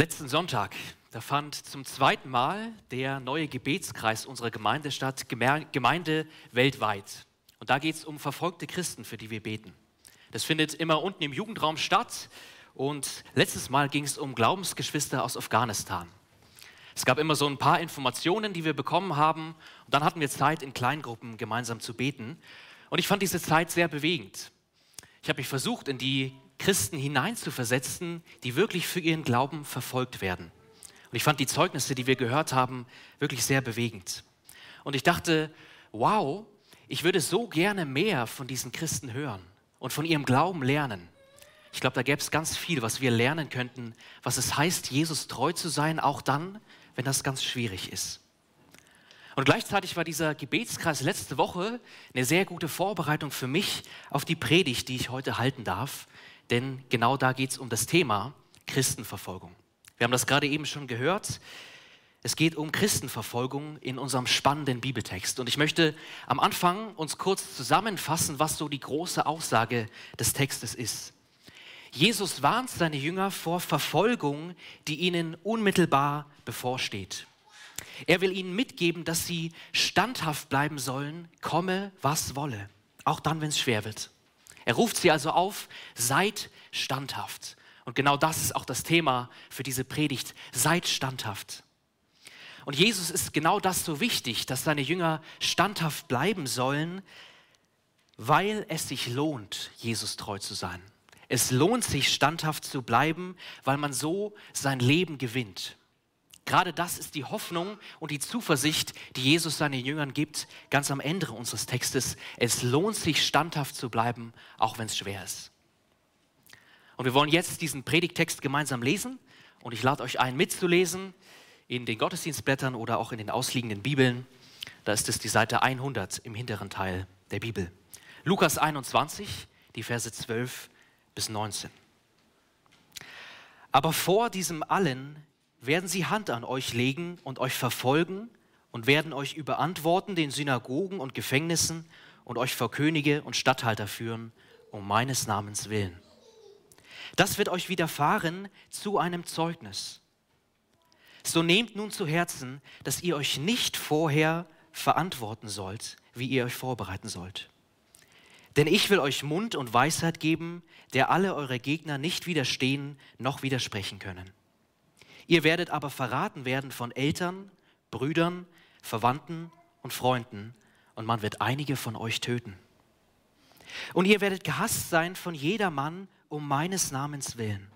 Letzten Sonntag, da fand zum zweiten Mal der neue Gebetskreis unserer Gemeinde statt, Gemeinde weltweit. Und da geht es um verfolgte Christen, für die wir beten. Das findet immer unten im Jugendraum statt. Und letztes Mal ging es um Glaubensgeschwister aus Afghanistan. Es gab immer so ein paar Informationen, die wir bekommen haben. Und dann hatten wir Zeit, in Kleingruppen gemeinsam zu beten. Und ich fand diese Zeit sehr bewegend. Ich habe mich versucht, in die Christen hineinzuversetzen, die wirklich für ihren Glauben verfolgt werden. Und ich fand die Zeugnisse, die wir gehört haben, wirklich sehr bewegend. Und ich dachte, wow, ich würde so gerne mehr von diesen Christen hören und von ihrem Glauben lernen. Ich glaube, da gäbe es ganz viel, was wir lernen könnten, was es heißt, Jesus treu zu sein, auch dann, wenn das ganz schwierig ist. Und gleichzeitig war dieser Gebetskreis letzte Woche eine sehr gute Vorbereitung für mich auf die Predigt, die ich heute halten darf, denn genau da geht es um das Thema Christenverfolgung. Wir haben das gerade eben schon gehört. Es geht um Christenverfolgung in unserem spannenden Bibeltext. Und ich möchte am Anfang uns kurz zusammenfassen, was so die große Aussage des Textes ist. Jesus warnt seine Jünger vor Verfolgung, die ihnen unmittelbar bevorsteht. Er will ihnen mitgeben, dass sie standhaft bleiben sollen, komme, was wolle, auch dann, wenn es schwer wird. Er ruft sie also auf, seid standhaft. Und genau das ist auch das Thema für diese Predigt, seid standhaft. Und Jesus ist genau das so wichtig, dass seine Jünger standhaft bleiben sollen, weil es sich lohnt, Jesus treu zu sein. Es lohnt sich, standhaft zu bleiben, weil man so sein Leben gewinnt. Gerade das ist die Hoffnung und die Zuversicht, die Jesus seinen Jüngern gibt, ganz am Ende unseres Textes. Es lohnt sich, standhaft zu bleiben, auch wenn es schwer ist. Und wir wollen jetzt diesen Predigtext gemeinsam lesen und ich lade euch ein, mitzulesen in den Gottesdienstblättern oder auch in den ausliegenden Bibeln. Da ist es die Seite 100 im hinteren Teil der Bibel. Lukas 21, die Verse 12 bis 19. Aber vor diesem allen werden sie Hand an euch legen und euch verfolgen und werden euch überantworten den Synagogen und Gefängnissen und euch vor Könige und Statthalter führen, um meines Namens willen. Das wird euch widerfahren zu einem Zeugnis. So nehmt nun zu Herzen, dass ihr euch nicht vorher verantworten sollt, wie ihr euch vorbereiten sollt. Denn ich will euch Mund und Weisheit geben, der alle eure Gegner nicht widerstehen noch widersprechen können. Ihr werdet aber verraten werden von Eltern, Brüdern, Verwandten und Freunden, und man wird einige von euch töten. Und ihr werdet gehasst sein von jedermann um meines Namens willen.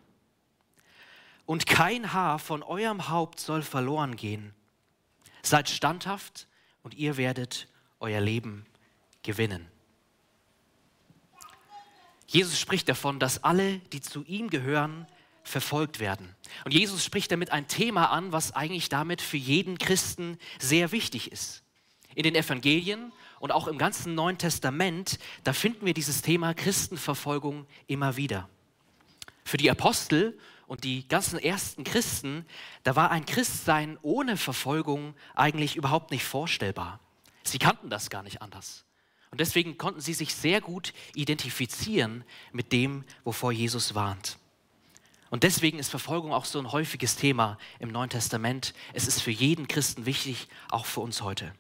Und kein Haar von eurem Haupt soll verloren gehen. Seid standhaft und ihr werdet euer Leben gewinnen. Jesus spricht davon, dass alle, die zu ihm gehören, verfolgt werden. Und Jesus spricht damit ein Thema an, was eigentlich damit für jeden Christen sehr wichtig ist. In den Evangelien und auch im ganzen Neuen Testament, da finden wir dieses Thema Christenverfolgung immer wieder. Für die Apostel und die ganzen ersten Christen, da war ein Christsein ohne Verfolgung eigentlich überhaupt nicht vorstellbar. Sie kannten das gar nicht anders. Und deswegen konnten sie sich sehr gut identifizieren mit dem, wovor Jesus warnt. Und deswegen ist Verfolgung auch so ein häufiges Thema im Neuen Testament. Es ist für jeden Christen wichtig, auch für uns heute.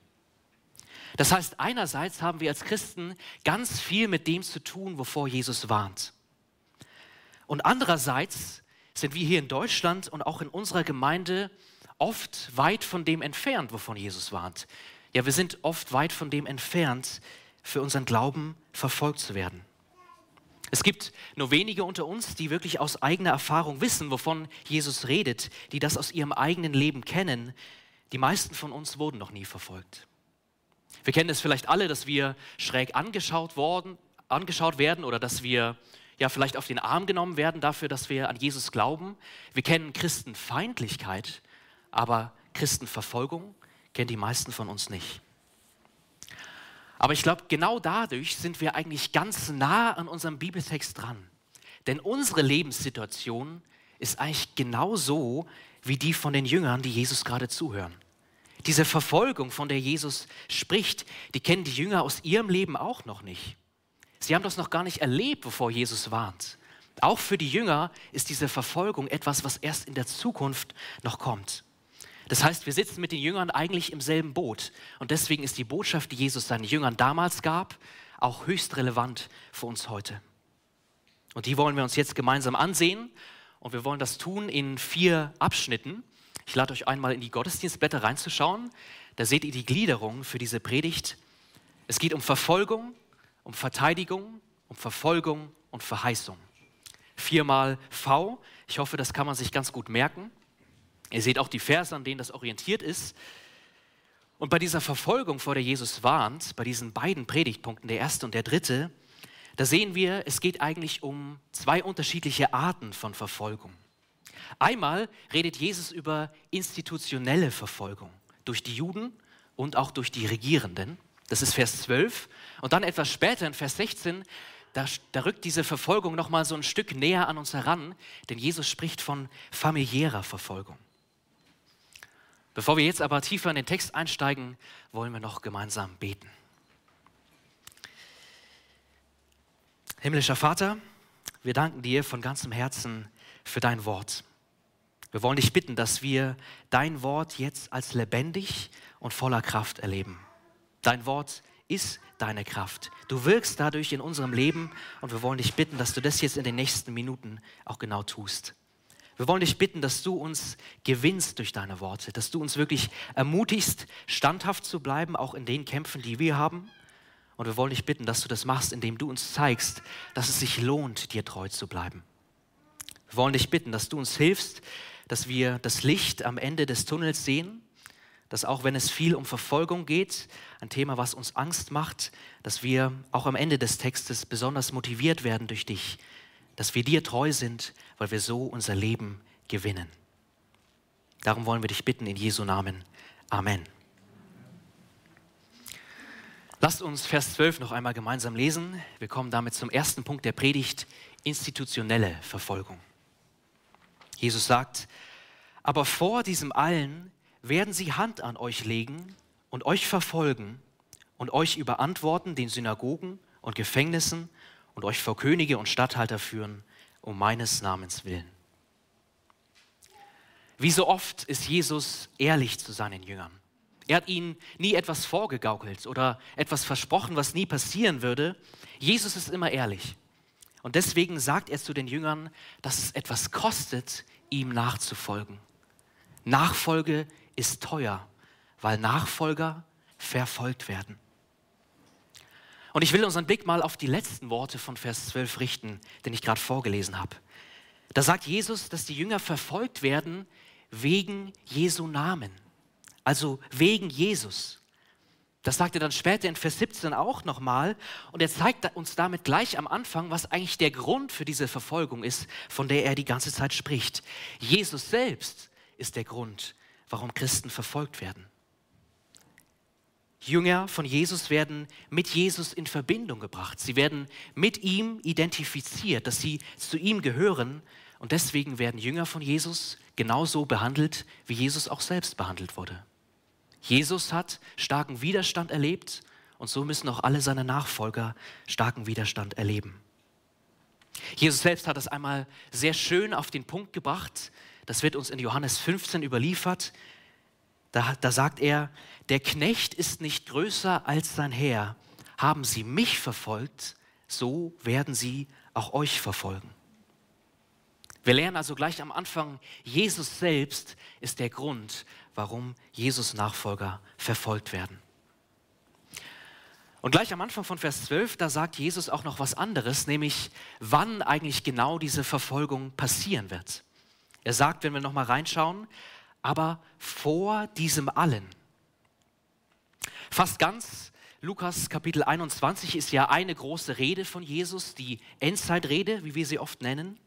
Das heißt, einerseits haben wir als Christen ganz viel mit dem zu tun, wovor Jesus warnt. Und andererseits sind wir hier in Deutschland und auch in unserer Gemeinde oft weit von dem entfernt, wovon Jesus warnt. Ja, wir sind oft weit von dem entfernt, für unseren Glauben verfolgt zu werden. Es gibt nur wenige unter uns, die wirklich aus eigener Erfahrung wissen, wovon Jesus redet, die das aus ihrem eigenen Leben kennen. Die meisten von uns wurden noch nie verfolgt. Wir kennen es vielleicht alle, dass wir schräg angeschaut, worden, angeschaut werden oder dass wir ja vielleicht auf den Arm genommen werden dafür, dass wir an Jesus glauben. Wir kennen Christenfeindlichkeit, aber Christenverfolgung kennen die meisten von uns nicht. Aber ich glaube, genau dadurch sind wir eigentlich ganz nah an unserem Bibeltext dran. Denn unsere Lebenssituation ist eigentlich genau so wie die von den Jüngern, die Jesus gerade zuhören. Diese Verfolgung, von der Jesus spricht, die kennen die Jünger aus ihrem Leben auch noch nicht. Sie haben das noch gar nicht erlebt, bevor Jesus warnt. Auch für die Jünger ist diese Verfolgung etwas, was erst in der Zukunft noch kommt. Das heißt, wir sitzen mit den Jüngern eigentlich im selben Boot. Und deswegen ist die Botschaft, die Jesus seinen Jüngern damals gab, auch höchst relevant für uns heute. Und die wollen wir uns jetzt gemeinsam ansehen. Und wir wollen das tun in vier Abschnitten. Ich lade euch einmal in die Gottesdienstblätter reinzuschauen. Da seht ihr die Gliederung für diese Predigt. Es geht um Verfolgung, um Verteidigung, um Verfolgung und Verheißung. Viermal V. Ich hoffe, das kann man sich ganz gut merken. Ihr seht auch die Verse, an denen das orientiert ist. Und bei dieser Verfolgung, vor der Jesus warnt, bei diesen beiden Predigtpunkten, der erste und der dritte, da sehen wir, es geht eigentlich um zwei unterschiedliche Arten von Verfolgung. Einmal redet Jesus über institutionelle Verfolgung durch die Juden und auch durch die Regierenden. Das ist Vers 12. Und dann etwas später in Vers 16, da, da rückt diese Verfolgung nochmal so ein Stück näher an uns heran, denn Jesus spricht von familiärer Verfolgung. Bevor wir jetzt aber tiefer in den Text einsteigen, wollen wir noch gemeinsam beten. Himmlischer Vater, wir danken dir von ganzem Herzen für dein Wort. Wir wollen dich bitten, dass wir dein Wort jetzt als lebendig und voller Kraft erleben. Dein Wort ist deine Kraft. Du wirkst dadurch in unserem Leben und wir wollen dich bitten, dass du das jetzt in den nächsten Minuten auch genau tust. Wir wollen dich bitten, dass du uns gewinnst durch deine Worte, dass du uns wirklich ermutigst, standhaft zu bleiben, auch in den Kämpfen, die wir haben. Und wir wollen dich bitten, dass du das machst, indem du uns zeigst, dass es sich lohnt, dir treu zu bleiben. Wir wollen dich bitten, dass du uns hilfst, dass wir das Licht am Ende des Tunnels sehen, dass auch wenn es viel um Verfolgung geht, ein Thema, was uns Angst macht, dass wir auch am Ende des Textes besonders motiviert werden durch dich, dass wir dir treu sind, weil wir so unser Leben gewinnen. Darum wollen wir dich bitten in Jesu Namen. Amen. Lasst uns Vers 12 noch einmal gemeinsam lesen. Wir kommen damit zum ersten Punkt der Predigt, institutionelle Verfolgung. Jesus sagt, aber vor diesem allen werden sie Hand an euch legen und euch verfolgen und euch überantworten den Synagogen und Gefängnissen und euch vor Könige und Statthalter führen, um meines Namens willen. Wie so oft ist Jesus ehrlich zu seinen Jüngern. Er hat ihnen nie etwas vorgegaukelt oder etwas versprochen, was nie passieren würde. Jesus ist immer ehrlich. Und deswegen sagt er zu den Jüngern, dass es etwas kostet, ihm nachzufolgen. Nachfolge ist teuer, weil Nachfolger verfolgt werden. Und ich will unseren Blick mal auf die letzten Worte von Vers 12 richten, den ich gerade vorgelesen habe. Da sagt Jesus, dass die Jünger verfolgt werden wegen Jesu Namen, also wegen Jesus. Das sagt er dann später in Vers 17 auch nochmal. Und er zeigt uns damit gleich am Anfang, was eigentlich der Grund für diese Verfolgung ist, von der er die ganze Zeit spricht. Jesus selbst ist der Grund, warum Christen verfolgt werden. Jünger von Jesus werden mit Jesus in Verbindung gebracht. Sie werden mit ihm identifiziert, dass sie zu ihm gehören. Und deswegen werden Jünger von Jesus genauso behandelt, wie Jesus auch selbst behandelt wurde. Jesus hat starken Widerstand erlebt und so müssen auch alle seine Nachfolger starken Widerstand erleben. Jesus selbst hat das einmal sehr schön auf den Punkt gebracht, das wird uns in Johannes 15 überliefert. Da, da sagt er, der Knecht ist nicht größer als sein Herr. Haben sie mich verfolgt, so werden sie auch euch verfolgen. Wir lernen also gleich am Anfang, Jesus selbst ist der Grund, warum Jesus Nachfolger verfolgt werden. Und gleich am Anfang von Vers 12, da sagt Jesus auch noch was anderes, nämlich wann eigentlich genau diese Verfolgung passieren wird. Er sagt, wenn wir nochmal reinschauen, aber vor diesem allen. Fast ganz Lukas Kapitel 21 ist ja eine große Rede von Jesus, die Endzeitrede, wie wir sie oft nennen.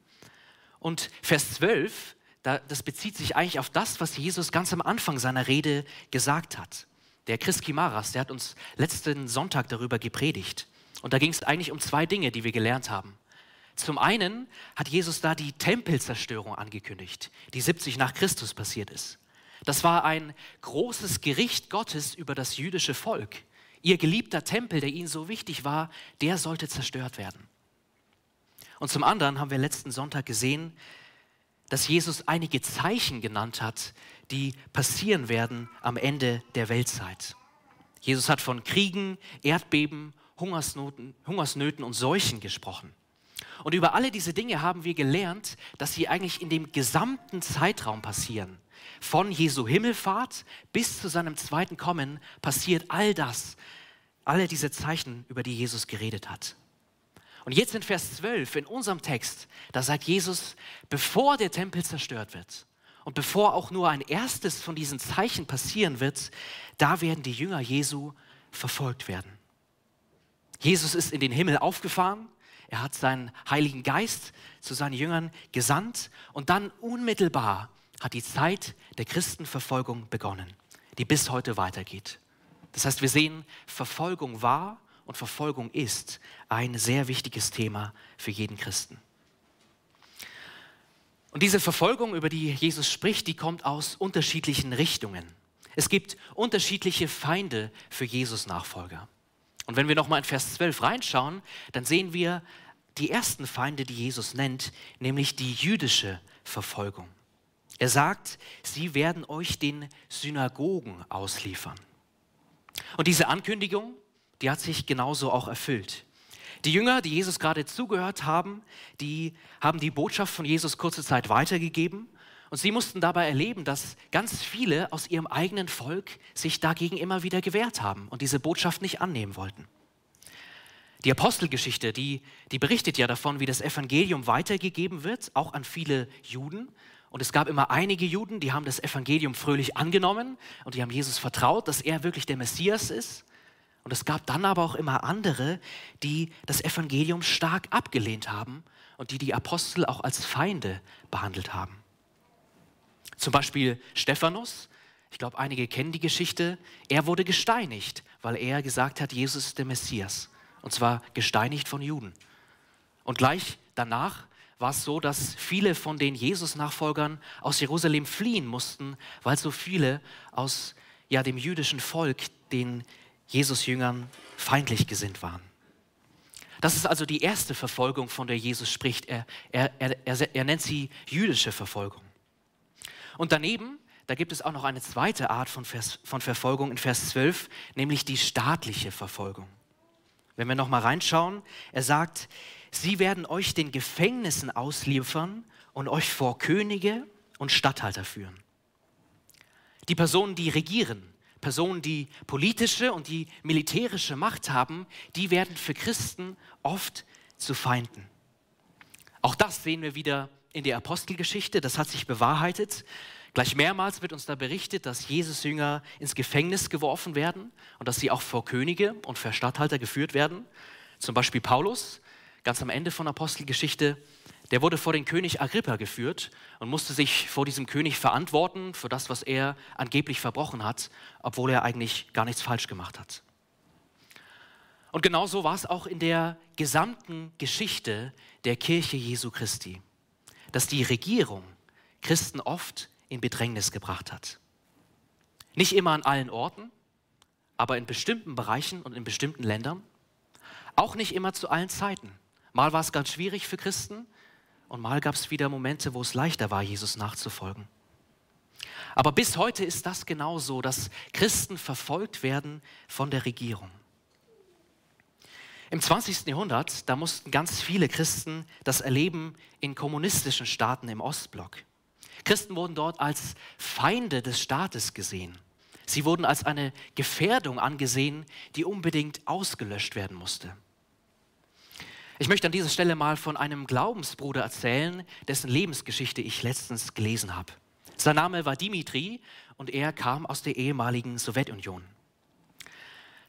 Und Vers 12, das bezieht sich eigentlich auf das, was Jesus ganz am Anfang seiner Rede gesagt hat. Der Chris Kimaras, der hat uns letzten Sonntag darüber gepredigt. Und da ging es eigentlich um zwei Dinge, die wir gelernt haben. Zum einen hat Jesus da die Tempelzerstörung angekündigt, die 70 nach Christus passiert ist. Das war ein großes Gericht Gottes über das jüdische Volk. Ihr geliebter Tempel, der ihnen so wichtig war, der sollte zerstört werden. Und zum anderen haben wir letzten Sonntag gesehen, dass Jesus einige Zeichen genannt hat, die passieren werden am Ende der Weltzeit. Jesus hat von Kriegen, Erdbeben, Hungersnoten, Hungersnöten und Seuchen gesprochen. Und über alle diese Dinge haben wir gelernt, dass sie eigentlich in dem gesamten Zeitraum passieren. Von Jesu Himmelfahrt bis zu seinem zweiten Kommen passiert all das, alle diese Zeichen, über die Jesus geredet hat. Und jetzt in Vers 12 in unserem Text, da sagt Jesus, bevor der Tempel zerstört wird und bevor auch nur ein erstes von diesen Zeichen passieren wird, da werden die Jünger Jesu verfolgt werden. Jesus ist in den Himmel aufgefahren, er hat seinen Heiligen Geist zu seinen Jüngern gesandt und dann unmittelbar hat die Zeit der Christenverfolgung begonnen, die bis heute weitergeht. Das heißt, wir sehen, Verfolgung war und Verfolgung ist ein sehr wichtiges Thema für jeden Christen. Und diese Verfolgung, über die Jesus spricht, die kommt aus unterschiedlichen Richtungen. Es gibt unterschiedliche Feinde für Jesus Nachfolger. Und wenn wir nochmal in Vers 12 reinschauen, dann sehen wir die ersten Feinde, die Jesus nennt, nämlich die jüdische Verfolgung. Er sagt, sie werden euch den Synagogen ausliefern. Und diese Ankündigung, die hat sich genauso auch erfüllt. Die Jünger, die Jesus gerade zugehört haben, die haben die Botschaft von Jesus kurze Zeit weitergegeben und sie mussten dabei erleben, dass ganz viele aus ihrem eigenen Volk sich dagegen immer wieder gewehrt haben und diese Botschaft nicht annehmen wollten. Die Apostelgeschichte, die, die berichtet ja davon, wie das Evangelium weitergegeben wird, auch an viele Juden. Und es gab immer einige Juden, die haben das Evangelium fröhlich angenommen und die haben Jesus vertraut, dass er wirklich der Messias ist. Und es gab dann aber auch immer andere, die das Evangelium stark abgelehnt haben und die die Apostel auch als Feinde behandelt haben. Zum Beispiel Stephanus, ich glaube, einige kennen die Geschichte, er wurde gesteinigt, weil er gesagt hat, Jesus ist der Messias. Und zwar gesteinigt von Juden. Und gleich danach war es so, dass viele von den Jesus-Nachfolgern aus Jerusalem fliehen mussten, weil so viele aus ja, dem jüdischen Volk den Jesus-Jüngern feindlich gesinnt waren. Das ist also die erste Verfolgung, von der Jesus spricht. Er, er, er, er, nennt sie jüdische Verfolgung. Und daneben, da gibt es auch noch eine zweite Art von, Vers, von Verfolgung in Vers 12, nämlich die staatliche Verfolgung. Wenn wir nochmal reinschauen, er sagt, sie werden euch den Gefängnissen ausliefern und euch vor Könige und Statthalter führen. Die Personen, die regieren, Personen, die politische und die militärische Macht haben, die werden für Christen oft zu Feinden. Auch das sehen wir wieder in der Apostelgeschichte, das hat sich bewahrheitet. Gleich mehrmals wird uns da berichtet, dass Jesus Jünger ins Gefängnis geworfen werden und dass sie auch vor Könige und vor Statthalter geführt werden. Zum Beispiel Paulus, ganz am Ende von Apostelgeschichte, der wurde vor den König Agrippa geführt und musste sich vor diesem König verantworten für das, was er angeblich verbrochen hat, obwohl er eigentlich gar nichts falsch gemacht hat. Und genauso war es auch in der gesamten Geschichte der Kirche Jesu Christi, dass die Regierung Christen oft in Bedrängnis gebracht hat. Nicht immer an allen Orten, aber in bestimmten Bereichen und in bestimmten Ländern. Auch nicht immer zu allen Zeiten. Mal war es ganz schwierig für Christen, und mal gab es wieder Momente, wo es leichter war, Jesus nachzufolgen. Aber bis heute ist das genauso, dass Christen verfolgt werden von der Regierung. Im 20. Jahrhundert, da mussten ganz viele Christen das erleben in kommunistischen Staaten im Ostblock. Christen wurden dort als Feinde des Staates gesehen. Sie wurden als eine Gefährdung angesehen, die unbedingt ausgelöscht werden musste. Ich möchte an dieser Stelle mal von einem Glaubensbruder erzählen, dessen Lebensgeschichte ich letztens gelesen habe. Sein Name war Dimitri und er kam aus der ehemaligen Sowjetunion.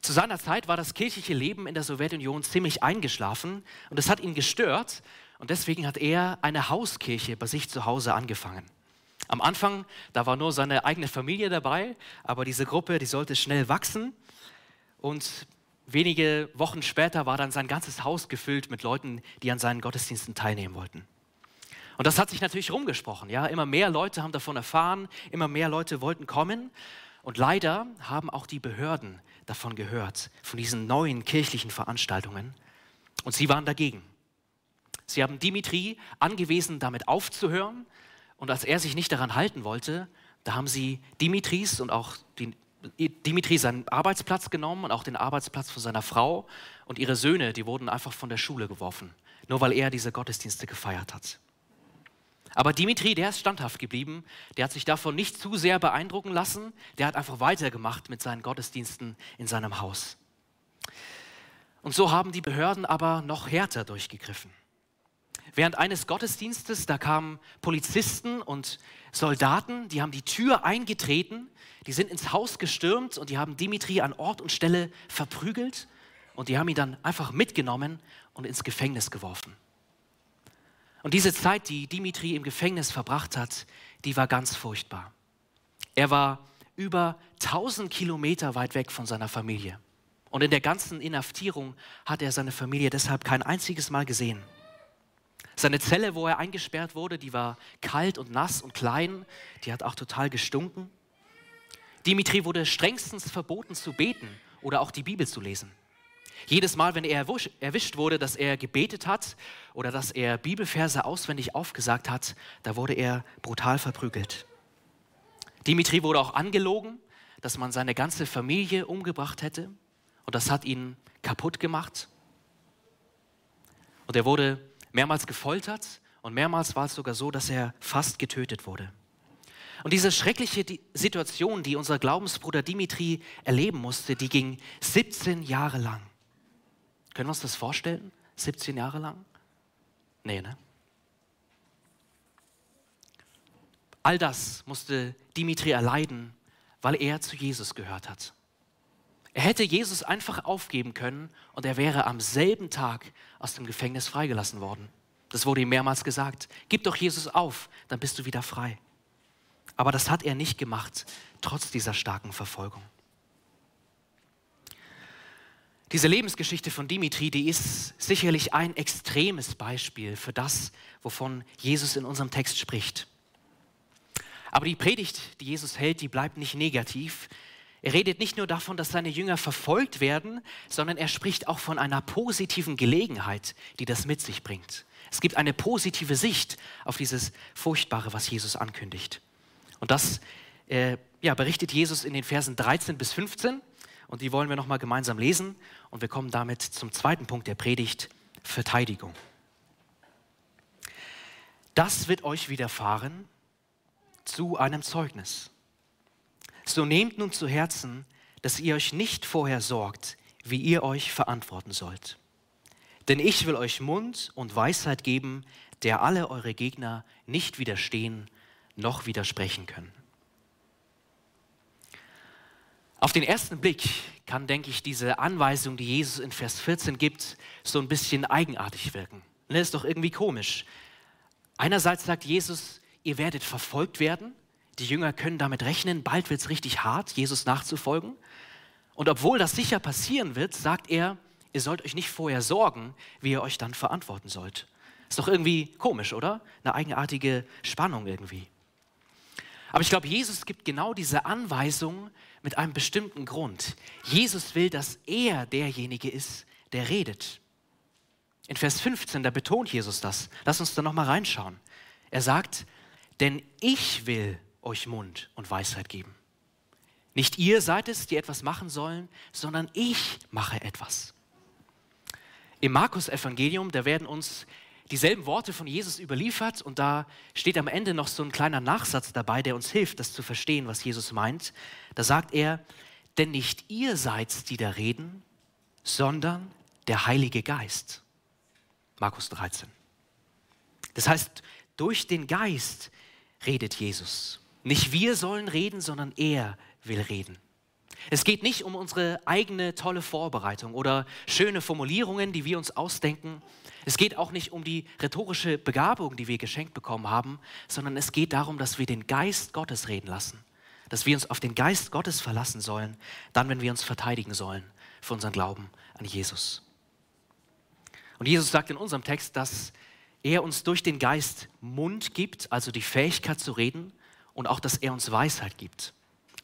Zu seiner Zeit war das kirchliche Leben in der Sowjetunion ziemlich eingeschlafen und es hat ihn gestört und deswegen hat er eine Hauskirche bei sich zu Hause angefangen. Am Anfang, da war nur seine eigene Familie dabei, aber diese Gruppe, die sollte schnell wachsen und wenige Wochen später war dann sein ganzes Haus gefüllt mit Leuten, die an seinen Gottesdiensten teilnehmen wollten. Und das hat sich natürlich rumgesprochen. Ja? Immer mehr Leute haben davon erfahren, immer mehr Leute wollten kommen. Und leider haben auch die Behörden davon gehört, von diesen neuen kirchlichen Veranstaltungen. Und sie waren dagegen. Sie haben Dimitri angewiesen, damit aufzuhören. Und als er sich nicht daran halten wollte, da haben sie Dimitris und auch die, Dimitri seinen Arbeitsplatz genommen und auch den Arbeitsplatz von seiner Frau und ihre Söhne, die wurden einfach von der Schule geworfen, nur weil er diese Gottesdienste gefeiert hat. Aber Dimitri, der ist standhaft geblieben, der hat sich davon nicht zu sehr beeindrucken lassen, der hat einfach weitergemacht mit seinen Gottesdiensten in seinem Haus. Und so haben die Behörden aber noch härter durchgegriffen. Während eines Gottesdienstes, da kamen Polizisten und Soldaten, die haben die Tür eingetreten, die sind ins Haus gestürmt und die haben Dimitri an Ort und Stelle verprügelt und die haben ihn dann einfach mitgenommen und ins Gefängnis geworfen. Und diese Zeit, die Dimitri im Gefängnis verbracht hat, die war ganz furchtbar. Er war über 1000 Kilometer weit weg von seiner Familie. Und in der ganzen Inhaftierung hat er seine Familie deshalb kein einziges Mal gesehen. Seine Zelle, wo er eingesperrt wurde, die war kalt und nass und klein. Die hat auch total gestunken. Dimitri wurde strengstens verboten zu beten oder auch die Bibel zu lesen. Jedes Mal, wenn er erwischt wurde, dass er gebetet hat oder dass er Bibelverse auswendig aufgesagt hat, da wurde er brutal verprügelt. Dimitri wurde auch angelogen, dass man seine ganze Familie umgebracht hätte und das hat ihn kaputt gemacht. Und er wurde mehrmals gefoltert und mehrmals war es sogar so, dass er fast getötet wurde. Und diese schreckliche Situation, die unser Glaubensbruder Dimitri erleben musste, die ging 17 Jahre lang. Können wir uns das vorstellen? 17 Jahre lang? Nee, ne? All das musste Dimitri erleiden, weil er zu Jesus gehört hat. Er hätte Jesus einfach aufgeben können und er wäre am selben Tag aus dem Gefängnis freigelassen worden. Das wurde ihm mehrmals gesagt. Gib doch Jesus auf, dann bist du wieder frei. Aber das hat er nicht gemacht, trotz dieser starken Verfolgung. Diese Lebensgeschichte von Dimitri, die ist sicherlich ein extremes Beispiel für das, wovon Jesus in unserem Text spricht. Aber die Predigt, die Jesus hält, die bleibt nicht negativ, er redet nicht nur davon, dass seine Jünger verfolgt werden, sondern er spricht auch von einer positiven Gelegenheit, die das mit sich bringt. Es gibt eine positive Sicht auf dieses Furchtbare, was Jesus ankündigt. Und das äh, ja, berichtet Jesus in den Versen 13 bis 15. Und die wollen wir nochmal gemeinsam lesen. Und wir kommen damit zum zweiten Punkt der Predigt, Verteidigung. Das wird euch widerfahren zu einem Zeugnis. So nehmt nun zu Herzen, dass ihr euch nicht vorher sorgt, wie ihr euch verantworten sollt. Denn ich will euch Mund und Weisheit geben, der alle eure Gegner nicht widerstehen noch widersprechen können. Auf den ersten Blick kann, denke ich, diese Anweisung, die Jesus in Vers 14 gibt, so ein bisschen eigenartig wirken. Das ist doch irgendwie komisch. Einerseits sagt Jesus, ihr werdet verfolgt werden, die Jünger können damit rechnen, bald wird es richtig hart, Jesus nachzufolgen. Und obwohl das sicher passieren wird, sagt er, ihr sollt euch nicht vorher sorgen, wie ihr euch dann verantworten sollt. Ist doch irgendwie komisch, oder? Eine eigenartige Spannung irgendwie. Aber ich glaube, Jesus gibt genau diese Anweisung mit einem bestimmten Grund. Jesus will, dass er derjenige ist, der redet. In Vers 15, da betont Jesus das. Lass uns da nochmal reinschauen. Er sagt, denn ich will euch Mund und Weisheit geben. Nicht ihr seid es, die etwas machen sollen, sondern ich mache etwas. Im Markus-Evangelium, da werden uns dieselben Worte von Jesus überliefert und da steht am Ende noch so ein kleiner Nachsatz dabei, der uns hilft, das zu verstehen, was Jesus meint. Da sagt er, denn nicht ihr seid, die da reden, sondern der Heilige Geist. Markus 13. Das heißt, durch den Geist redet Jesus. Nicht wir sollen reden, sondern er will reden. Es geht nicht um unsere eigene tolle Vorbereitung oder schöne Formulierungen, die wir uns ausdenken. Es geht auch nicht um die rhetorische Begabung, die wir geschenkt bekommen haben, sondern es geht darum, dass wir den Geist Gottes reden lassen. Dass wir uns auf den Geist Gottes verlassen sollen, dann, wenn wir uns verteidigen sollen für unseren Glauben an Jesus. Und Jesus sagt in unserem Text, dass er uns durch den Geist Mund gibt, also die Fähigkeit zu reden, und auch, dass er uns Weisheit gibt.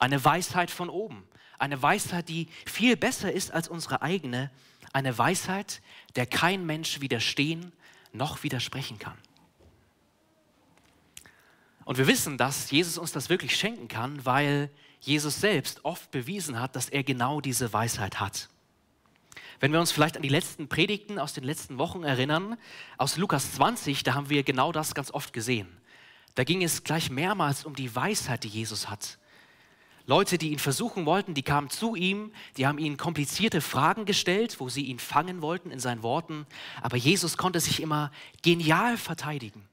Eine Weisheit von oben. Eine Weisheit, die viel besser ist als unsere eigene. Eine Weisheit, der kein Mensch widerstehen noch widersprechen kann. Und wir wissen, dass Jesus uns das wirklich schenken kann, weil Jesus selbst oft bewiesen hat, dass er genau diese Weisheit hat. Wenn wir uns vielleicht an die letzten Predigten aus den letzten Wochen erinnern, aus Lukas 20, da haben wir genau das ganz oft gesehen. Da ging es gleich mehrmals um die Weisheit, die Jesus hat. Leute, die ihn versuchen wollten, die kamen zu ihm, die haben ihm komplizierte Fragen gestellt, wo sie ihn fangen wollten in seinen Worten, aber Jesus konnte sich immer genial verteidigen.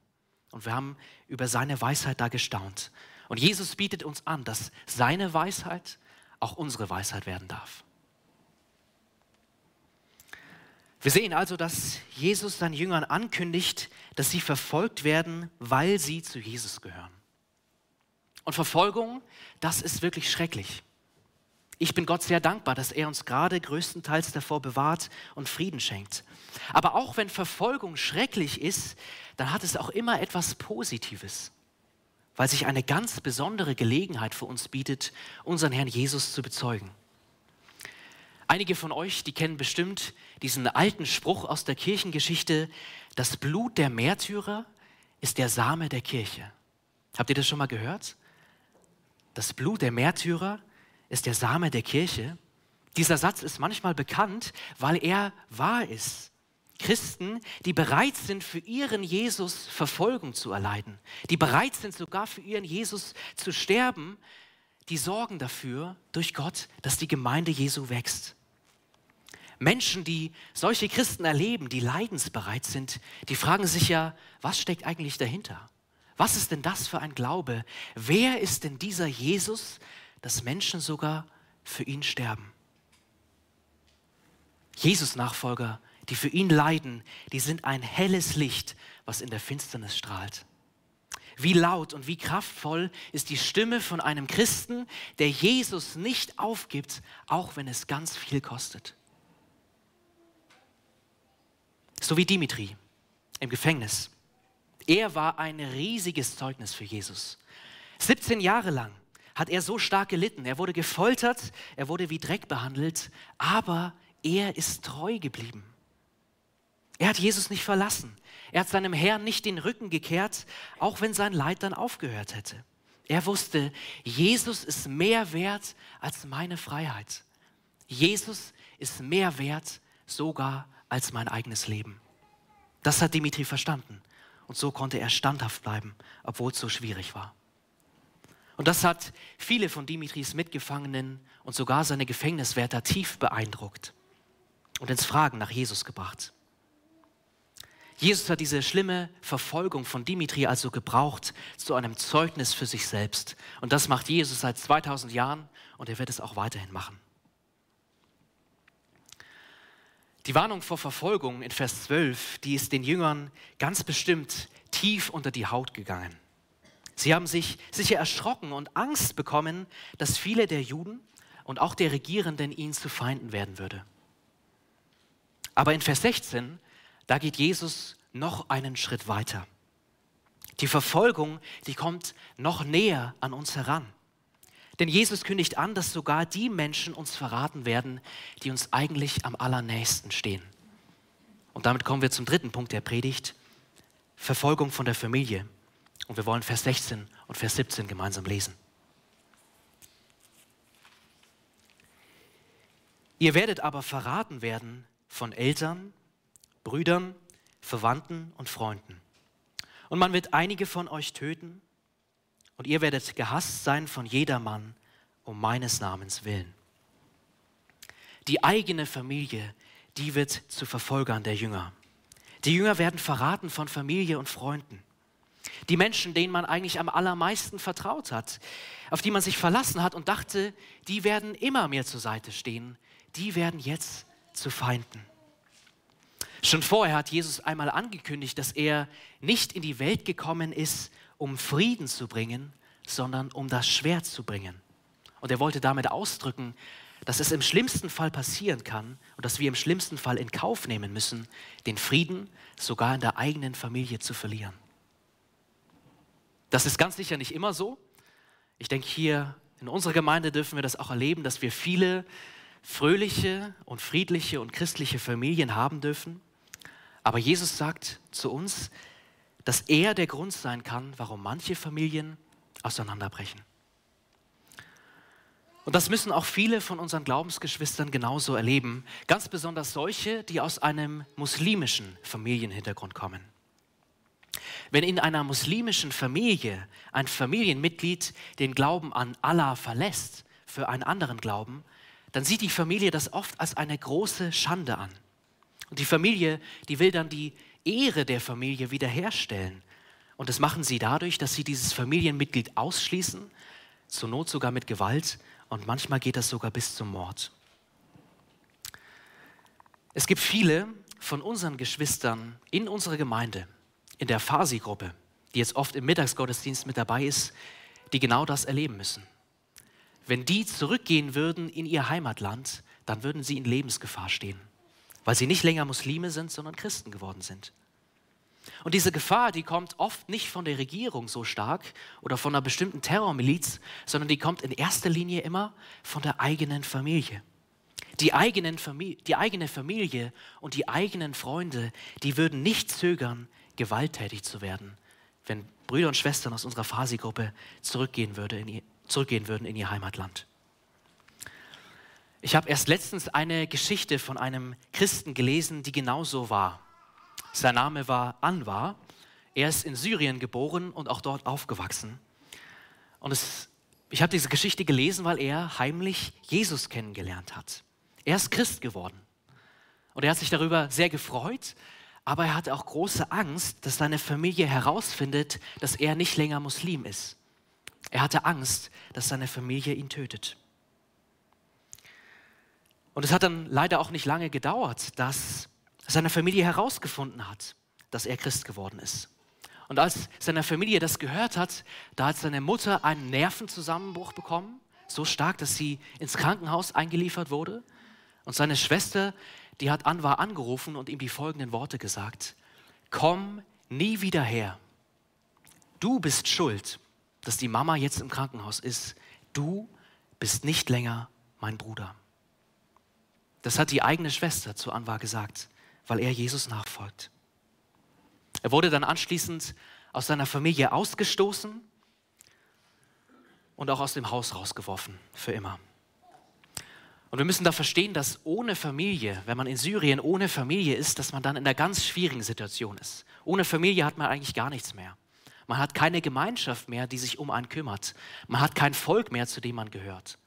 Und wir haben über seine Weisheit da gestaunt. Und Jesus bietet uns an, dass seine Weisheit auch unsere Weisheit werden darf. Wir sehen also, dass Jesus seinen Jüngern ankündigt, dass sie verfolgt werden, weil sie zu Jesus gehören. Und Verfolgung, das ist wirklich schrecklich. Ich bin Gott sehr dankbar, dass er uns gerade größtenteils davor bewahrt und Frieden schenkt. Aber auch wenn Verfolgung schrecklich ist, dann hat es auch immer etwas Positives, weil sich eine ganz besondere Gelegenheit für uns bietet, unseren Herrn Jesus zu bezeugen. Einige von euch, die kennen bestimmt diesen alten Spruch aus der Kirchengeschichte, das Blut der Märtyrer ist der Same der Kirche. Habt ihr das schon mal gehört? Das Blut der Märtyrer ist der Same der Kirche. Dieser Satz ist manchmal bekannt, weil er wahr ist. Christen, die bereit sind, für ihren Jesus Verfolgung zu erleiden, die bereit sind, sogar für ihren Jesus zu sterben, die sorgen dafür durch Gott, dass die Gemeinde Jesu wächst. Menschen, die solche Christen erleben, die leidensbereit sind, die fragen sich ja, was steckt eigentlich dahinter? Was ist denn das für ein Glaube? Wer ist denn dieser Jesus, dass Menschen sogar für ihn sterben? Jesus-Nachfolger, die für ihn leiden, die sind ein helles Licht, was in der Finsternis strahlt. Wie laut und wie kraftvoll ist die Stimme von einem Christen, der Jesus nicht aufgibt, auch wenn es ganz viel kostet. So wie Dimitri im Gefängnis. Er war ein riesiges Zeugnis für Jesus. 17 Jahre lang hat er so stark gelitten. Er wurde gefoltert, er wurde wie Dreck behandelt, aber er ist treu geblieben. Er hat Jesus nicht verlassen. Er hat seinem Herrn nicht den Rücken gekehrt, auch wenn sein Leid dann aufgehört hätte. Er wusste, Jesus ist mehr wert als meine Freiheit. Jesus ist mehr wert sogar als mein eigenes Leben. Das hat Dimitri verstanden. Und so konnte er standhaft bleiben, obwohl es so schwierig war. Und das hat viele von Dimitris Mitgefangenen und sogar seine Gefängniswärter tief beeindruckt und ins Fragen nach Jesus gebracht. Jesus hat diese schlimme Verfolgung von Dimitri also gebraucht zu einem Zeugnis für sich selbst. Und das macht Jesus seit 2000 Jahren und er wird es auch weiterhin machen. Die Warnung vor Verfolgung in Vers 12, die ist den Jüngern ganz bestimmt tief unter die Haut gegangen. Sie haben sich sicher erschrocken und Angst bekommen, dass viele der Juden und auch der Regierenden ihnen zu Feinden werden würde. Aber in Vers 16, da geht Jesus noch einen Schritt weiter. Die Verfolgung, die kommt noch näher an uns heran. Denn Jesus kündigt an, dass sogar die Menschen uns verraten werden, die uns eigentlich am allernächsten stehen. Und damit kommen wir zum dritten Punkt der Predigt, Verfolgung von der Familie. Und wir wollen Vers 16 und Vers 17 gemeinsam lesen. Ihr werdet aber verraten werden von Eltern, Brüdern, Verwandten und Freunden. Und man wird einige von euch töten und ihr werdet gehasst sein von jedermann um meines Namens willen. Die eigene Familie, die wird zu Verfolgern der Jünger. Die Jünger werden verraten von Familie und Freunden. Die Menschen, denen man eigentlich am allermeisten vertraut hat, auf die man sich verlassen hat und dachte, die werden immer mehr zur Seite stehen, die werden jetzt zu Feinden. Schon vorher hat Jesus einmal angekündigt, dass er nicht in die Welt gekommen ist, um Frieden zu bringen, sondern um das Schwert zu bringen. Und er wollte damit ausdrücken, dass es im schlimmsten Fall passieren kann und dass wir im schlimmsten Fall in Kauf nehmen müssen, den Frieden sogar in der eigenen Familie zu verlieren. Das ist ganz sicher nicht immer so. Ich denke, hier in unserer Gemeinde dürfen wir das auch erleben, dass wir viele fröhliche und friedliche und christliche Familien haben dürfen. Aber Jesus sagt zu uns, dass er der Grund sein kann, warum manche Familien auseinanderbrechen. Und das müssen auch viele von unseren Glaubensgeschwistern genauso erleben, ganz besonders solche, die aus einem muslimischen Familienhintergrund kommen. Wenn in einer muslimischen Familie ein Familienmitglied den Glauben an Allah verlässt für einen anderen Glauben, dann sieht die Familie das oft als eine große Schande an. Und die Familie, die will dann die Ehre der Familie wiederherstellen. Und das machen sie dadurch, dass sie dieses Familienmitglied ausschließen, zur Not sogar mit Gewalt und manchmal geht das sogar bis zum Mord. Es gibt viele von unseren Geschwistern in unserer Gemeinde, in der Fasi-Gruppe, die jetzt oft im Mittagsgottesdienst mit dabei ist, die genau das erleben müssen. Wenn die zurückgehen würden in ihr Heimatland, dann würden sie in Lebensgefahr stehen, weil sie nicht länger Muslime sind, sondern Christen geworden sind. Und diese Gefahr, die kommt oft nicht von der Regierung so stark oder von einer bestimmten Terrormiliz, sondern die kommt in erster Linie immer von der eigenen Familie. Die, eigenen Familie, die eigene Familie und die eigenen Freunde, die würden nicht zögern, gewalttätig zu werden, wenn Brüder und Schwestern aus unserer Fasi-Gruppe zurückgehen, würde zurückgehen würden in ihr Heimatland. Ich habe erst letztens eine Geschichte von einem Christen gelesen, die genauso war. Sein Name war Anwar. Er ist in Syrien geboren und auch dort aufgewachsen. Und es, ich habe diese Geschichte gelesen, weil er heimlich Jesus kennengelernt hat. Er ist Christ geworden. Und er hat sich darüber sehr gefreut, aber er hatte auch große Angst, dass seine Familie herausfindet, dass er nicht länger Muslim ist. Er hatte Angst, dass seine Familie ihn tötet. Und es hat dann leider auch nicht lange gedauert, dass seine Familie herausgefunden hat, dass er Christ geworden ist. Und als seine Familie das gehört hat, da hat seine Mutter einen Nervenzusammenbruch bekommen, so stark, dass sie ins Krankenhaus eingeliefert wurde. Und seine Schwester, die hat Anwar angerufen und ihm die folgenden Worte gesagt. Komm nie wieder her. Du bist schuld, dass die Mama jetzt im Krankenhaus ist. Du bist nicht länger mein Bruder. Das hat die eigene Schwester zu Anwar gesagt weil er Jesus nachfolgt. Er wurde dann anschließend aus seiner Familie ausgestoßen und auch aus dem Haus rausgeworfen, für immer. Und wir müssen da verstehen, dass ohne Familie, wenn man in Syrien ohne Familie ist, dass man dann in einer ganz schwierigen Situation ist. Ohne Familie hat man eigentlich gar nichts mehr. Man hat keine Gemeinschaft mehr, die sich um einen kümmert. Man hat kein Volk mehr, zu dem man gehört.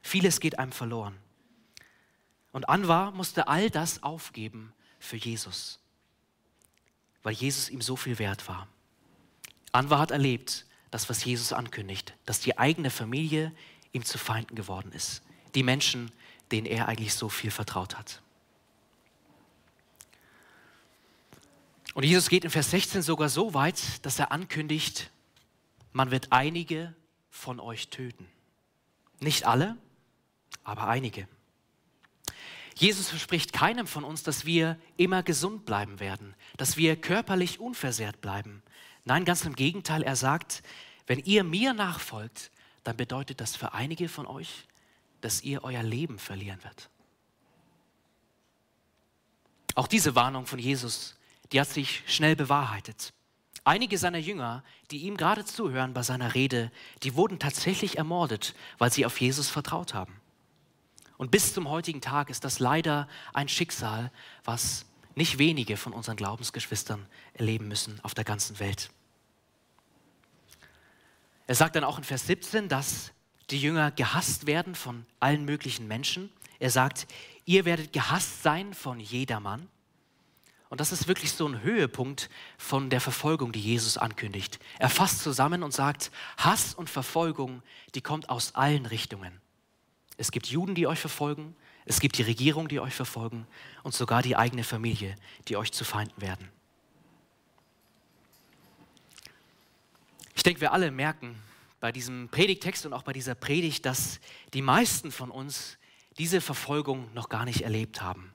Vieles geht einem verloren. Und Anwar musste all das aufgeben, für Jesus, weil Jesus ihm so viel wert war. Anwar hat erlebt, das, was Jesus ankündigt, dass die eigene Familie ihm zu Feinden geworden ist. Die Menschen, denen er eigentlich so viel vertraut hat. Und Jesus geht in Vers 16 sogar so weit, dass er ankündigt, man wird einige von euch töten. Nicht alle, aber einige. Jesus verspricht keinem von uns, dass wir immer gesund bleiben werden, dass wir körperlich unversehrt bleiben. Nein, ganz im Gegenteil, er sagt, wenn ihr mir nachfolgt, dann bedeutet das für einige von euch, dass ihr euer Leben verlieren wird. Auch diese Warnung von Jesus, die hat sich schnell bewahrheitet. Einige seiner Jünger, die ihm gerade zuhören bei seiner Rede, die wurden tatsächlich ermordet, weil sie auf Jesus vertraut haben. Und bis zum heutigen Tag ist das leider ein Schicksal, was nicht wenige von unseren Glaubensgeschwistern erleben müssen auf der ganzen Welt. Er sagt dann auch in Vers 17, dass die Jünger gehasst werden von allen möglichen Menschen. Er sagt, ihr werdet gehasst sein von jedermann. Und das ist wirklich so ein Höhepunkt von der Verfolgung, die Jesus ankündigt. Er fasst zusammen und sagt, Hass und Verfolgung, die kommt aus allen Richtungen. Es gibt Juden, die euch verfolgen. Es gibt die Regierung, die euch verfolgen. Und sogar die eigene Familie, die euch zu Feinden werden. Ich denke, wir alle merken bei diesem Predigtext und auch bei dieser Predigt, dass die meisten von uns diese Verfolgung noch gar nicht erlebt haben.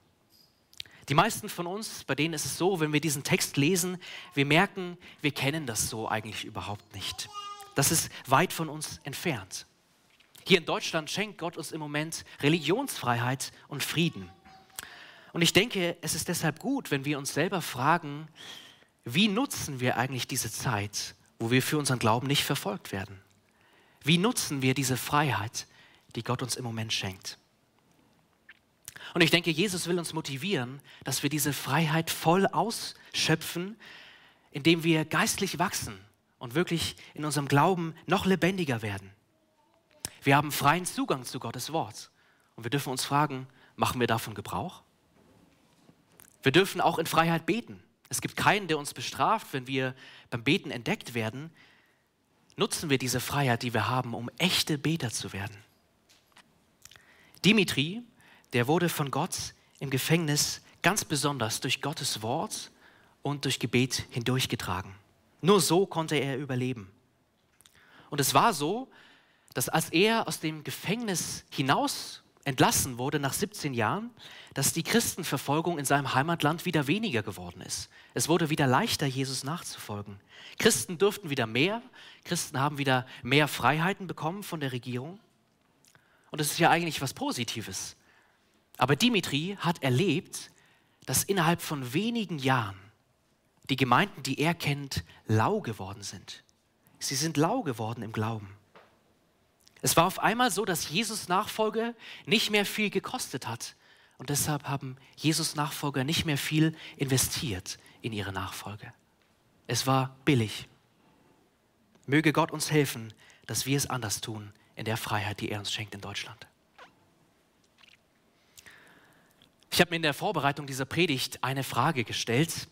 Die meisten von uns, bei denen ist es so, wenn wir diesen Text lesen, wir merken, wir kennen das so eigentlich überhaupt nicht. Das ist weit von uns entfernt. Hier in Deutschland schenkt Gott uns im Moment Religionsfreiheit und Frieden. Und ich denke, es ist deshalb gut, wenn wir uns selber fragen, wie nutzen wir eigentlich diese Zeit, wo wir für unseren Glauben nicht verfolgt werden? Wie nutzen wir diese Freiheit, die Gott uns im Moment schenkt? Und ich denke, Jesus will uns motivieren, dass wir diese Freiheit voll ausschöpfen, indem wir geistlich wachsen und wirklich in unserem Glauben noch lebendiger werden. Wir haben freien Zugang zu Gottes Wort. Und wir dürfen uns fragen, machen wir davon Gebrauch? Wir dürfen auch in Freiheit beten. Es gibt keinen, der uns bestraft, wenn wir beim Beten entdeckt werden. Nutzen wir diese Freiheit, die wir haben, um echte Beter zu werden. Dimitri, der wurde von Gott im Gefängnis ganz besonders durch Gottes Wort und durch Gebet hindurchgetragen. Nur so konnte er überleben. Und es war so, dass als er aus dem Gefängnis hinaus entlassen wurde nach 17 Jahren, dass die Christenverfolgung in seinem Heimatland wieder weniger geworden ist. Es wurde wieder leichter, Jesus nachzufolgen. Christen durften wieder mehr, Christen haben wieder mehr Freiheiten bekommen von der Regierung. Und das ist ja eigentlich was Positives. Aber Dimitri hat erlebt, dass innerhalb von wenigen Jahren die Gemeinden, die er kennt, lau geworden sind. Sie sind lau geworden im Glauben. Es war auf einmal so, dass Jesus Nachfolge nicht mehr viel gekostet hat. Und deshalb haben Jesus Nachfolger nicht mehr viel investiert in ihre Nachfolge. Es war billig. Möge Gott uns helfen, dass wir es anders tun in der Freiheit, die er uns schenkt in Deutschland. Ich habe mir in der Vorbereitung dieser Predigt eine Frage gestellt.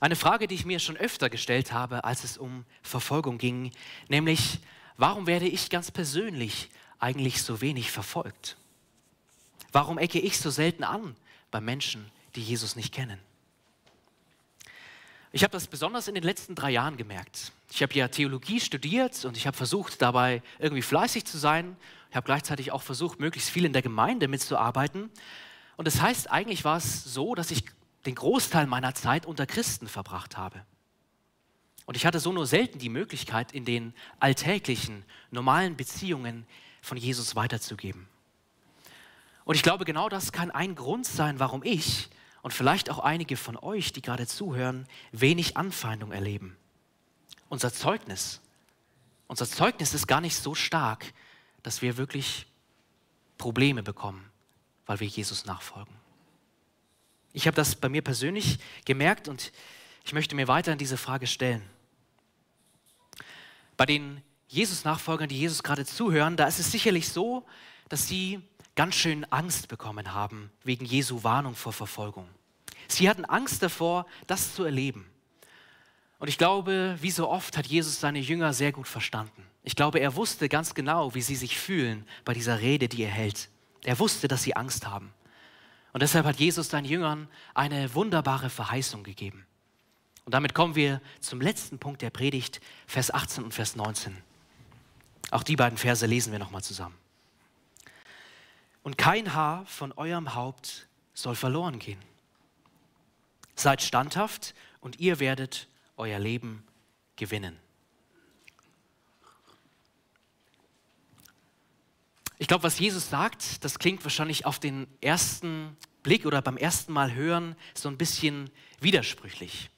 Eine Frage, die ich mir schon öfter gestellt habe, als es um Verfolgung ging, nämlich, warum werde ich ganz persönlich eigentlich so wenig verfolgt? Warum ecke ich so selten an bei Menschen, die Jesus nicht kennen? Ich habe das besonders in den letzten drei Jahren gemerkt. Ich habe ja Theologie studiert und ich habe versucht, dabei irgendwie fleißig zu sein. Ich habe gleichzeitig auch versucht, möglichst viel in der Gemeinde mitzuarbeiten. Und das heißt, eigentlich war es so, dass ich den Großteil meiner Zeit unter Christen verbracht habe. Und ich hatte so nur selten die Möglichkeit, in den alltäglichen, normalen Beziehungen von Jesus weiterzugeben. Und ich glaube, genau das kann ein Grund sein, warum ich und vielleicht auch einige von euch, die gerade zuhören, wenig Anfeindung erleben. Unser Zeugnis, unser Zeugnis ist gar nicht so stark, dass wir wirklich Probleme bekommen weil wir Jesus nachfolgen. Ich habe das bei mir persönlich gemerkt und ich möchte mir weiterhin diese Frage stellen. Bei den Jesus-Nachfolgern, die Jesus gerade zuhören, da ist es sicherlich so, dass sie ganz schön Angst bekommen haben wegen Jesu Warnung vor Verfolgung. Sie hatten Angst davor, das zu erleben. Und ich glaube, wie so oft hat Jesus seine Jünger sehr gut verstanden. Ich glaube, er wusste ganz genau, wie sie sich fühlen bei dieser Rede, die er hält. Er wusste, dass sie Angst haben. Und deshalb hat Jesus seinen Jüngern eine wunderbare Verheißung gegeben. Und damit kommen wir zum letzten Punkt der Predigt, Vers 18 und Vers 19. Auch die beiden Verse lesen wir nochmal zusammen. Und kein Haar von eurem Haupt soll verloren gehen. Seid standhaft und ihr werdet euer Leben gewinnen. Ich glaube, was Jesus sagt, das klingt wahrscheinlich auf den ersten Blick oder beim ersten Mal hören so ein bisschen widersprüchlich.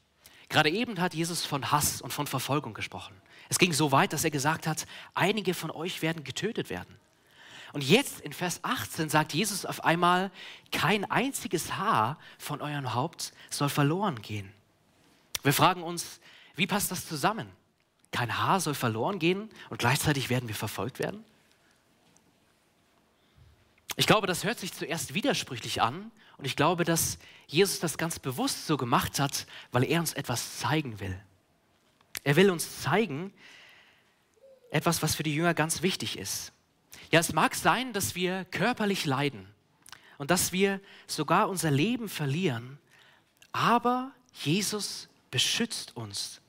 Gerade eben hat Jesus von Hass und von Verfolgung gesprochen. Es ging so weit, dass er gesagt hat, einige von euch werden getötet werden. Und jetzt in Vers 18 sagt Jesus auf einmal, kein einziges Haar von eurem Haupt soll verloren gehen. Wir fragen uns, wie passt das zusammen? Kein Haar soll verloren gehen und gleichzeitig werden wir verfolgt werden? Ich glaube, das hört sich zuerst widersprüchlich an und ich glaube, dass Jesus das ganz bewusst so gemacht hat, weil er uns etwas zeigen will. Er will uns zeigen, etwas, was für die Jünger ganz wichtig ist. Ja, es mag sein, dass wir körperlich leiden und dass wir sogar unser Leben verlieren, aber Jesus beschützt uns.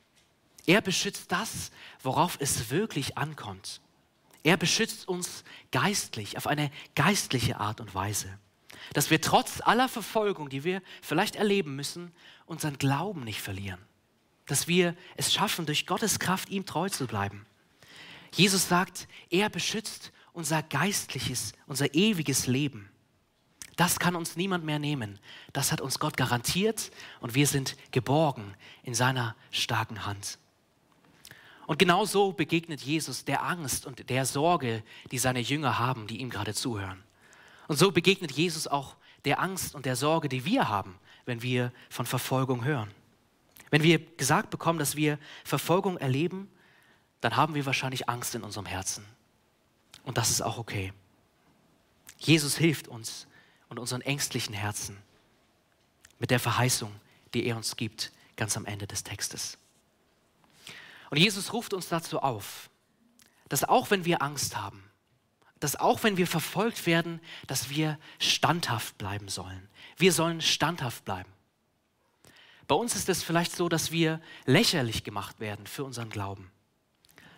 Er beschützt das, worauf es wirklich ankommt. Er beschützt uns geistlich, auf eine geistliche Art und Weise. Dass wir trotz aller Verfolgung, die wir vielleicht erleben müssen, unseren Glauben nicht verlieren. Dass wir es schaffen, durch Gottes Kraft ihm treu zu bleiben. Jesus sagt, er beschützt unser geistliches, unser ewiges Leben. Das kann uns niemand mehr nehmen. Das hat uns Gott garantiert und wir sind geborgen in seiner starken Hand. Und genau so begegnet Jesus der Angst und der Sorge, die seine Jünger haben, die ihm gerade zuhören. Und so begegnet Jesus auch der Angst und der Sorge, die wir haben, wenn wir von Verfolgung hören. Wenn wir gesagt bekommen, dass wir Verfolgung erleben, dann haben wir wahrscheinlich Angst in unserem Herzen. Und das ist auch okay. Jesus hilft uns und unseren ängstlichen Herzen mit der Verheißung, die er uns gibt, ganz am Ende des Textes. Und Jesus ruft uns dazu auf, dass auch wenn wir Angst haben, dass auch wenn wir verfolgt werden, dass wir standhaft bleiben sollen. Wir sollen standhaft bleiben. Bei uns ist es vielleicht so, dass wir lächerlich gemacht werden für unseren Glauben.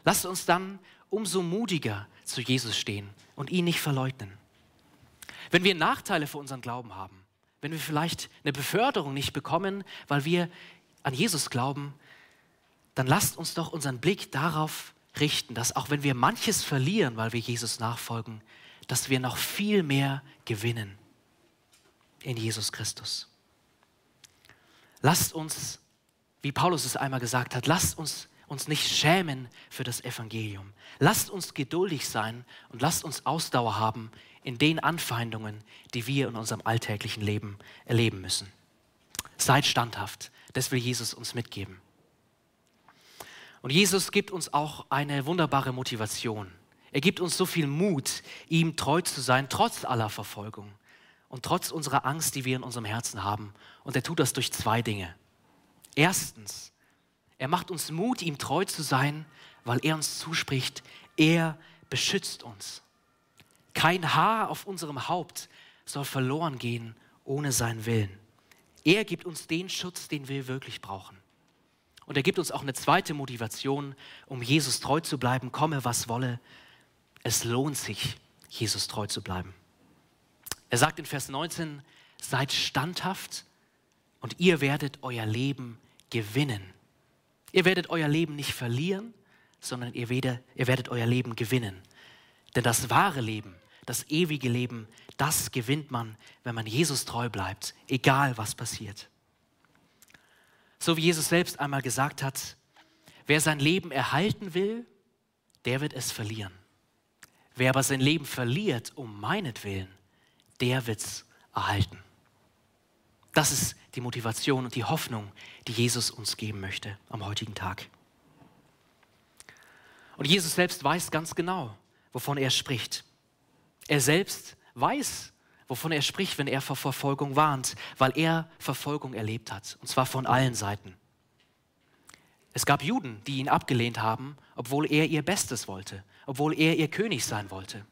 Lasst uns dann umso mutiger zu Jesus stehen und ihn nicht verleugnen. Wenn wir Nachteile für unseren Glauben haben, wenn wir vielleicht eine Beförderung nicht bekommen, weil wir an Jesus glauben, dann lasst uns doch unseren Blick darauf richten, dass auch wenn wir manches verlieren, weil wir Jesus nachfolgen, dass wir noch viel mehr gewinnen in Jesus Christus. Lasst uns, wie Paulus es einmal gesagt hat, lasst uns uns nicht schämen für das Evangelium. Lasst uns geduldig sein und lasst uns Ausdauer haben in den Anfeindungen, die wir in unserem alltäglichen Leben erleben müssen. Seid standhaft, das will Jesus uns mitgeben. Und Jesus gibt uns auch eine wunderbare Motivation. Er gibt uns so viel Mut, ihm treu zu sein, trotz aller Verfolgung und trotz unserer Angst, die wir in unserem Herzen haben. Und er tut das durch zwei Dinge. Erstens, er macht uns Mut, ihm treu zu sein, weil er uns zuspricht, er beschützt uns. Kein Haar auf unserem Haupt soll verloren gehen ohne seinen Willen. Er gibt uns den Schutz, den wir wirklich brauchen. Und er gibt uns auch eine zweite Motivation, um Jesus treu zu bleiben, komme was wolle. Es lohnt sich, Jesus treu zu bleiben. Er sagt in Vers 19, seid standhaft und ihr werdet euer Leben gewinnen. Ihr werdet euer Leben nicht verlieren, sondern ihr werdet, ihr werdet euer Leben gewinnen. Denn das wahre Leben, das ewige Leben, das gewinnt man, wenn man Jesus treu bleibt, egal was passiert. So wie Jesus selbst einmal gesagt hat, wer sein Leben erhalten will, der wird es verlieren. Wer aber sein Leben verliert um meinetwillen, der wird es erhalten. Das ist die Motivation und die Hoffnung, die Jesus uns geben möchte am heutigen Tag. Und Jesus selbst weiß ganz genau, wovon er spricht. Er selbst weiß, wovon er spricht, wenn er vor Verfolgung warnt, weil er Verfolgung erlebt hat, und zwar von allen Seiten. Es gab Juden, die ihn abgelehnt haben, obwohl er ihr Bestes wollte, obwohl er ihr König sein wollte.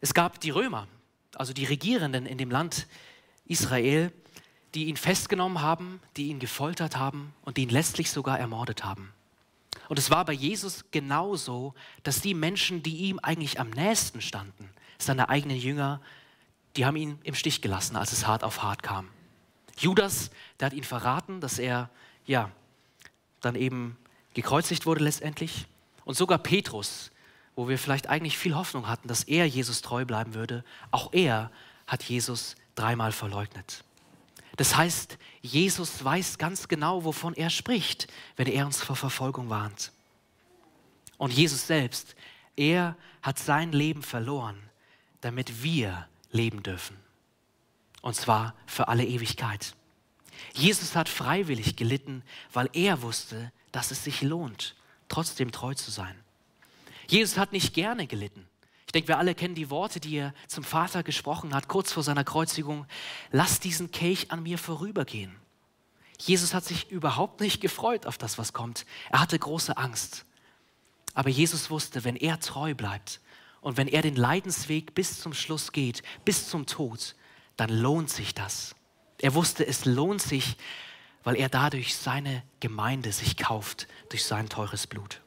Es gab die Römer, also die Regierenden in dem Land Israel, die ihn festgenommen haben, die ihn gefoltert haben und die ihn letztlich sogar ermordet haben. Und es war bei Jesus genauso, dass die Menschen, die ihm eigentlich am nächsten standen, seine eigenen Jünger, die haben ihn im Stich gelassen, als es hart auf hart kam. Judas, der hat ihn verraten, dass er, ja, dann eben gekreuzigt wurde letztendlich. Und sogar Petrus, wo wir vielleicht eigentlich viel Hoffnung hatten, dass er Jesus treu bleiben würde, auch er hat Jesus dreimal verleugnet. Das heißt, Jesus weiß ganz genau, wovon er spricht, wenn er uns vor Verfolgung warnt. Und Jesus selbst, er hat sein Leben verloren, damit wir leben dürfen. Und zwar für alle Ewigkeit. Jesus hat freiwillig gelitten, weil er wusste, dass es sich lohnt, trotzdem treu zu sein. Jesus hat nicht gerne gelitten. Ich denke, wir alle kennen die Worte, die er zum Vater gesprochen hat, kurz vor seiner Kreuzigung. Lass diesen Kelch an mir vorübergehen. Jesus hat sich überhaupt nicht gefreut auf das, was kommt. Er hatte große Angst. Aber Jesus wusste, wenn er treu bleibt, und wenn er den Leidensweg bis zum Schluss geht, bis zum Tod, dann lohnt sich das. Er wusste, es lohnt sich, weil er dadurch seine Gemeinde sich kauft durch sein teures Blut.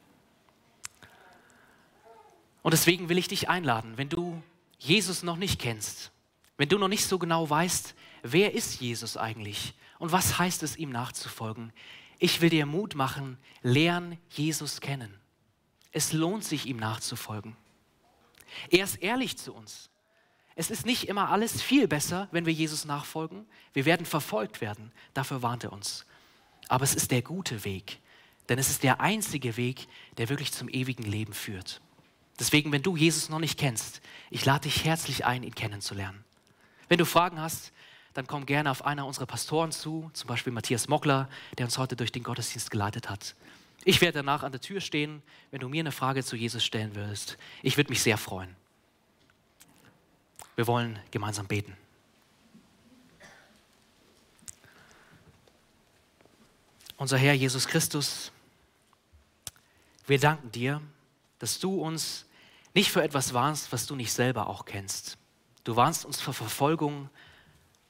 Und deswegen will ich dich einladen, wenn du Jesus noch nicht kennst, wenn du noch nicht so genau weißt, wer ist Jesus eigentlich und was heißt es, ihm nachzufolgen, ich will dir Mut machen, lern Jesus kennen. Es lohnt sich, ihm nachzufolgen. Er ist ehrlich zu uns. es ist nicht immer alles viel besser, wenn wir Jesus nachfolgen. Wir werden verfolgt werden. Dafür warnt er uns. Aber es ist der gute Weg. Denn es ist der einzige Weg, der wirklich zum ewigen Leben führt. Deswegen, wenn du Jesus noch nicht kennst, ich lade dich herzlich ein, ihn kennenzulernen. Wenn du Fragen hast, dann komm gerne auf einer unserer Pastoren zu, zum Beispiel Matthias Mockler, der uns heute durch den Gottesdienst geleitet hat. Ich werde danach an der Tür stehen, wenn du mir eine Frage zu Jesus stellen würdest. Ich würde mich sehr freuen. Wir wollen gemeinsam beten. Unser Herr Jesus Christus, wir danken dir, dass du uns nicht für etwas warnst, was du nicht selber auch kennst. Du warnst uns vor Verfolgung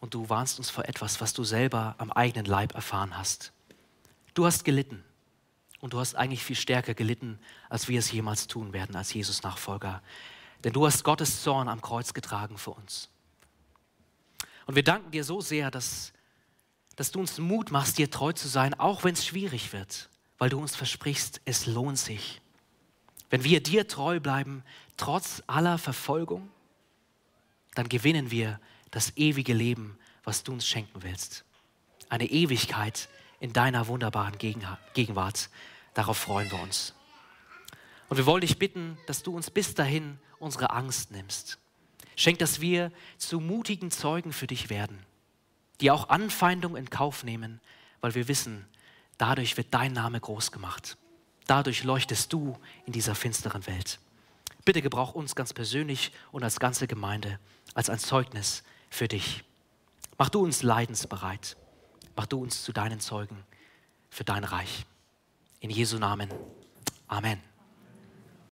und du warnst uns vor etwas, was du selber am eigenen Leib erfahren hast. Du hast gelitten und du hast eigentlich viel stärker gelitten, als wir es jemals tun werden als Jesus-Nachfolger. Denn du hast Gottes Zorn am Kreuz getragen für uns. Und wir danken dir so sehr, dass, dass du uns Mut machst, dir treu zu sein, auch wenn es schwierig wird, weil du uns versprichst, es lohnt sich. Wenn wir dir treu bleiben, trotz aller Verfolgung, dann gewinnen wir das ewige Leben, was du uns schenken willst. Eine Ewigkeit in deiner wunderbaren Gegenwart. Darauf freuen wir uns. Und wir wollen dich bitten, dass du uns bis dahin unsere Angst nimmst. Schenk, dass wir zu mutigen Zeugen für dich werden, die auch Anfeindung in Kauf nehmen, weil wir wissen, dadurch wird dein Name groß gemacht. Dadurch leuchtest du in dieser finsteren Welt. Bitte gebrauch uns ganz persönlich und als ganze Gemeinde als ein Zeugnis für dich. Mach du uns leidensbereit. Mach du uns zu deinen Zeugen für dein Reich. In Jesu Namen. Amen.